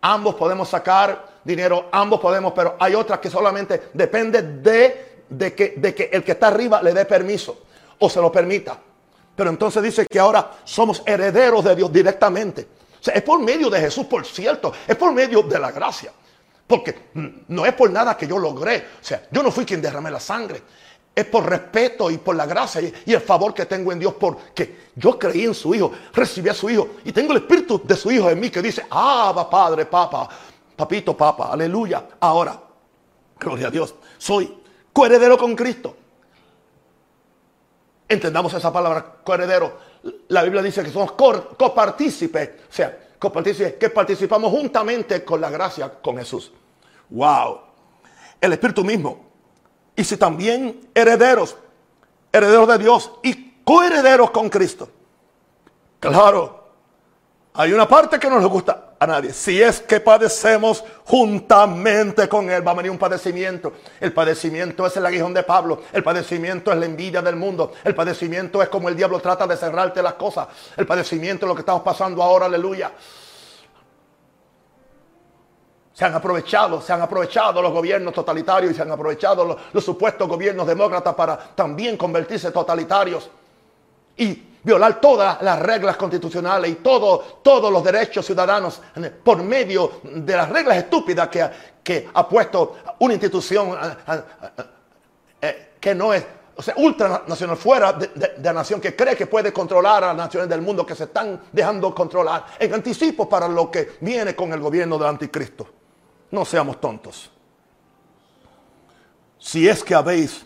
ambos podemos sacar dinero, ambos podemos, pero hay otras que solamente depende de de que, de que el que está arriba le dé permiso o se lo permita. Pero entonces dice que ahora somos herederos de Dios directamente. O sea, es por medio de Jesús, por cierto, es por medio de la gracia. Porque no es por nada que yo logré. O sea, yo no fui quien derramé la sangre. Es por respeto y por la gracia y, el favor que tengo en Dios porque yo creí en su Hijo, recibí a su Hijo y tengo el Espíritu de su Hijo en mí que dice, ah, Padre, Papa, Papito, Papa, aleluya. Ahora, gloria a Dios, soy coheredero con Cristo. Entendamos esa palabra, coheredero. La Biblia dice que somos copartícipes, o sea, copartícipes, que participamos juntamente con la gracia con Jesús. Wow. El Espíritu mismo. Y si también herederos, herederos de Dios y coherederos con Cristo. Claro, hay una parte que no nos gusta a nadie. Si es que padecemos juntamente con Él, va a venir un padecimiento. El padecimiento es el aguijón de Pablo. El padecimiento es la envidia del mundo. El padecimiento es como el diablo trata de cerrarte las cosas. El padecimiento es lo que estamos pasando ahora, aleluya. Se han aprovechado, se han aprovechado los gobiernos totalitarios y se han aprovechado los, los supuestos gobiernos demócratas para también convertirse totalitarios. Y violar todas las reglas constitucionales y todo, todos los derechos ciudadanos por medio de las reglas estúpidas que, que ha puesto una institución eh, eh, eh, que no es, o sea, ultranacional, fuera de, la nación, que cree que puede controlar a las naciones del mundo que se están dejando controlar en anticipo para lo que viene con el gobierno del anticristo. No seamos tontos. Si es que habéis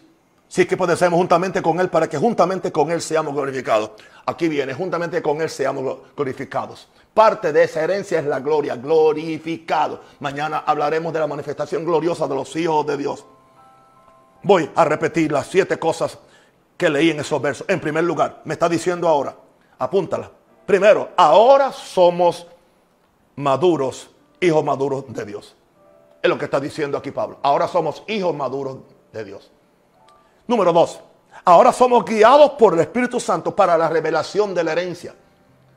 si es que padecemos juntamente con Él para que juntamente con Él seamos glorificados. Aquí viene, juntamente con Él seamos glorificados. Parte de esa herencia es la gloria, glorificado. Mañana hablaremos de la manifestación gloriosa de los hijos de Dios. Voy a repetir las siete cosas que leí en esos versos. En primer lugar, me está diciendo ahora, apúntala. Primero, ahora somos maduros, hijos maduros de Dios. Es lo que está diciendo aquí Pablo. Ahora somos hijos maduros de Dios. Número dos, ahora somos guiados por el Espíritu Santo para la revelación de la herencia.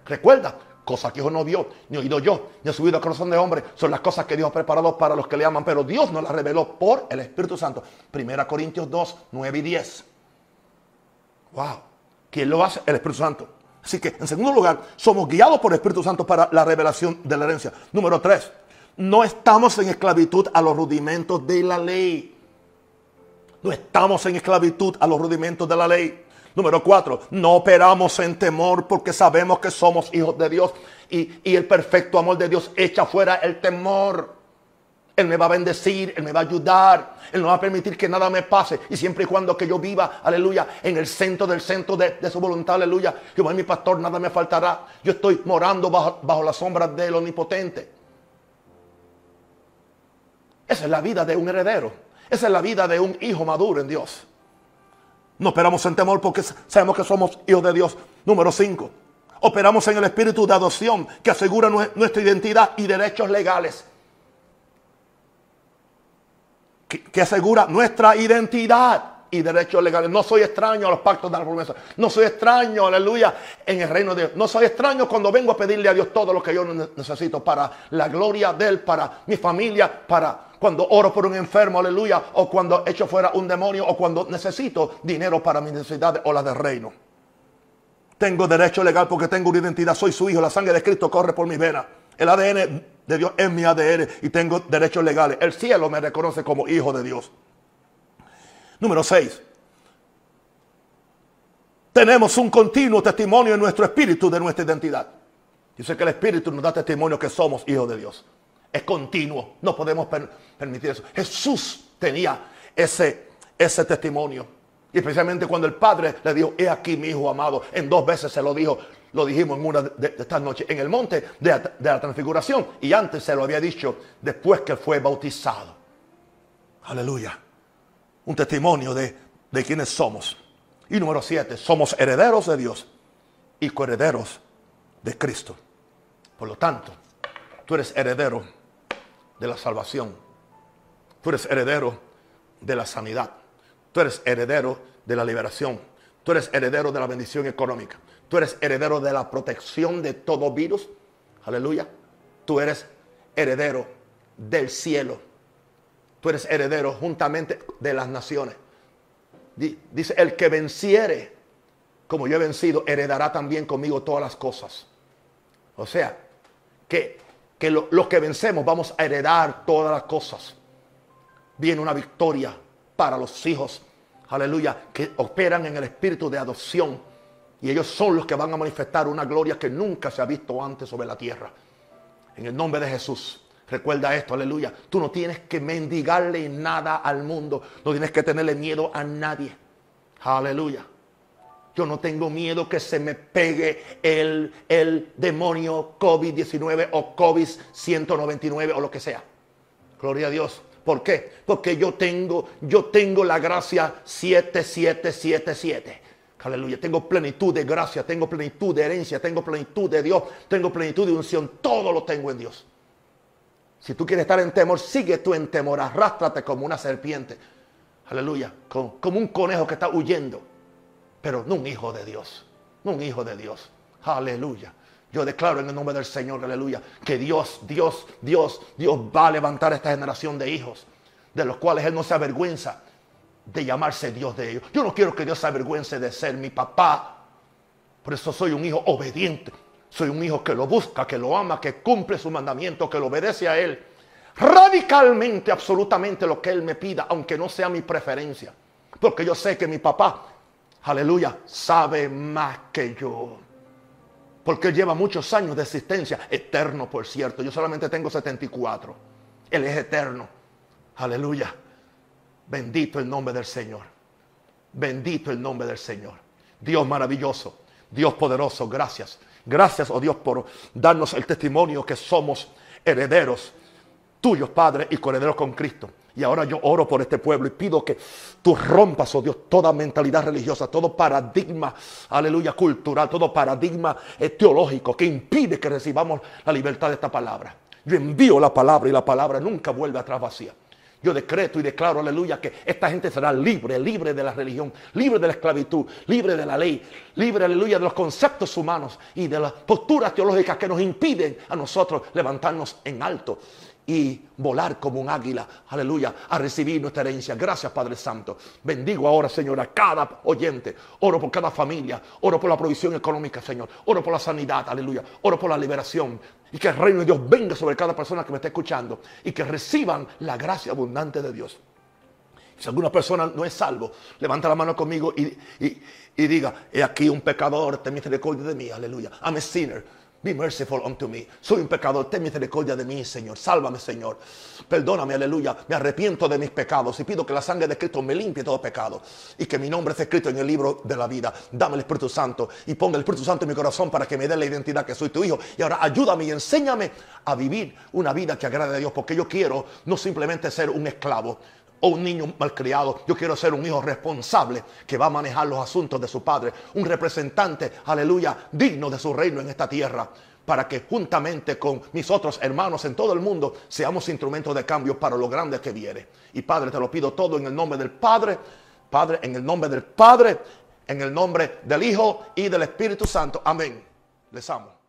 Recuerda, cosas que Dios no vio, ni oído yo, ni ha subido al corazón de hombre, son las cosas que Dios ha preparado para los que le aman, pero Dios nos las reveló por el Espíritu Santo. Primera Corintios 2, 9 y 10. Wow. ¿Quién lo hace? El Espíritu Santo. Así que, en segundo lugar, somos guiados por el Espíritu Santo para la revelación de la herencia. Número tres, no estamos en esclavitud a los rudimentos de la ley. No estamos en esclavitud a los rudimentos de la ley. Número cuatro, no operamos en temor porque sabemos que somos hijos de Dios y, el perfecto amor de Dios echa fuera el temor. Él me va a bendecir, Él me va a ayudar, Él no va a permitir que nada me pase. Y siempre y cuando que yo viva, aleluya, en el centro del centro de, su voluntad, aleluya, Jehová es mi pastor, nada me faltará. Yo estoy morando bajo, bajo la sombra del omnipotente. Esa es la vida de un heredero. Esa es la vida de un hijo maduro en Dios. No operamos en temor porque sabemos que somos hijos de Dios. Número 5. Operamos en el espíritu de adopción que asegura nuestra identidad y derechos legales. Que, asegura nuestra identidad y derechos legales. No soy extraño a los pactos de la promesa. No soy extraño, aleluya, en el reino de Dios. No soy extraño cuando vengo a pedirle a Dios todo lo que yo necesito para la gloria de Él, para mi familia, para cuando oro por un enfermo, aleluya, o cuando echo fuera un demonio, o cuando necesito dinero para mis necesidades o las del reino. Tengo derecho legal porque tengo una identidad. Soy su hijo. La sangre de Cristo corre por mis venas. El ADN de Dios es mi ADN y tengo derechos legales. El cielo me reconoce como hijo de Dios. Número 6. Tenemos un continuo testimonio en nuestro espíritu de nuestra identidad. Dice que el espíritu nos da testimonio que somos hijos de Dios. Es continuo. No podemos permitir eso. Jesús tenía ese, ese testimonio. Y especialmente cuando el Padre le dijo, he aquí mi Hijo amado. En dos veces se lo dijo, lo dijimos en una de, estas noches, en el monte de, la transfiguración. Y antes se lo había dicho después que fue bautizado. Aleluya. Un testimonio de, de quiénes somos. Y número siete, somos herederos de Dios y coherederos de Cristo. Por lo tanto, tú eres heredero de la salvación. Tú eres heredero de la sanidad. Tú eres heredero de la liberación. Tú eres heredero de la bendición económica. Tú eres heredero de la protección de todo virus. Aleluya. Tú eres heredero del cielo. Tú eres heredero juntamente de las naciones. Dice, el que venciere, como yo he vencido, heredará también conmigo todas las cosas. O sea, que, que los que vencemos vamos a heredar todas las cosas. Viene una victoria para los hijos, aleluya, que operan en el espíritu de adopción. Y ellos son los que van a manifestar una gloria que nunca se ha visto antes sobre la tierra. En el nombre de Jesús. Recuerda esto, aleluya. Tú no tienes que mendigarle nada al mundo. No tienes que tenerle miedo a nadie. Aleluya. Yo no tengo miedo que se me pegue el, el demonio COVID-19 o COVID-199 o lo que sea. Gloria a Dios. ¿Por qué? Porque yo tengo, yo tengo la gracia 7777. Aleluya. Tengo plenitud de gracia, tengo plenitud de herencia, tengo plenitud de Dios, tengo plenitud de unción. Todo lo tengo en Dios. Si tú quieres estar en temor, sigue tú en temor. Arrástrate como una serpiente. Aleluya. Como, como un conejo que está huyendo. Pero no un hijo de Dios. No un hijo de Dios. Aleluya. Yo declaro en el nombre del Señor, aleluya, que Dios, Dios, Dios, Dios va a levantar esta generación de hijos, de los cuales Él no se avergüenza de llamarse Dios de ellos. Yo no quiero que Dios se avergüence de ser mi papá. Por eso soy un hijo obediente. Soy un hijo que lo busca, que lo ama, que cumple su mandamiento, que lo obedece a Él. Radicalmente, absolutamente lo que Él me pida, aunque no sea mi preferencia. Porque yo sé que mi papá, aleluya, sabe más que yo. Porque Él lleva muchos años de existencia, eterno por cierto. Yo solamente tengo 74. Él es eterno. Aleluya. Bendito el nombre del Señor. Bendito el nombre del Señor. Dios maravilloso. Dios poderoso. Gracias. Gracias, oh Dios, por darnos el testimonio que somos herederos tuyos, Padre, y coherederos con Cristo. Y ahora yo oro por este pueblo y pido que tú rompas, oh Dios, toda mentalidad religiosa, todo paradigma, aleluya, cultural, todo paradigma teológico que impide que recibamos la libertad de esta palabra. Yo envío la palabra y la palabra nunca vuelve atrás vacía. Yo decreto y declaro, aleluya, que esta gente será libre, libre de la religión, libre de la esclavitud, libre de la ley, libre, aleluya, de los conceptos humanos y de las posturas teológicas que nos impiden a nosotros levantarnos en alto y volar como un águila, aleluya, a recibir nuestra herencia. Gracias, Padre Santo. Bendigo ahora, Señor, a cada oyente. Oro por cada familia. Oro por la provisión económica, Señor. Oro por la sanidad, aleluya. Oro por la liberación. Y que el reino de Dios venga sobre cada persona que me esté escuchando y que reciban la gracia abundante de Dios. Si alguna persona no es salvo, levanta la mano conmigo y, y diga, he aquí un pecador, ten misericordia de mí, aleluya. I'm a sinner. Be merciful unto me. Soy un pecador. Ten misericordia de mí, Señor. Sálvame, Señor. Perdóname, aleluya. Me arrepiento de mis pecados y pido que la sangre de Cristo me limpie todo pecado y que mi nombre esté escrito en el libro de la vida. Dame el Espíritu Santo y ponga el Espíritu Santo en mi corazón para que me dé la identidad que soy tu hijo. Y ahora ayúdame y enséñame a vivir una vida que agrade a Dios porque yo quiero no simplemente ser un esclavo o un niño malcriado. Yo quiero ser un hijo responsable que va a manejar los asuntos de su padre. Un representante, aleluya, digno de su reino en esta tierra. Para que juntamente con mis otros hermanos en todo el mundo seamos instrumentos de cambio para lo grande que viene. Y Padre, te lo pido todo en el nombre del Padre. Padre, en el nombre del Padre, en el nombre del Hijo y del Espíritu Santo. Amén. Les amo.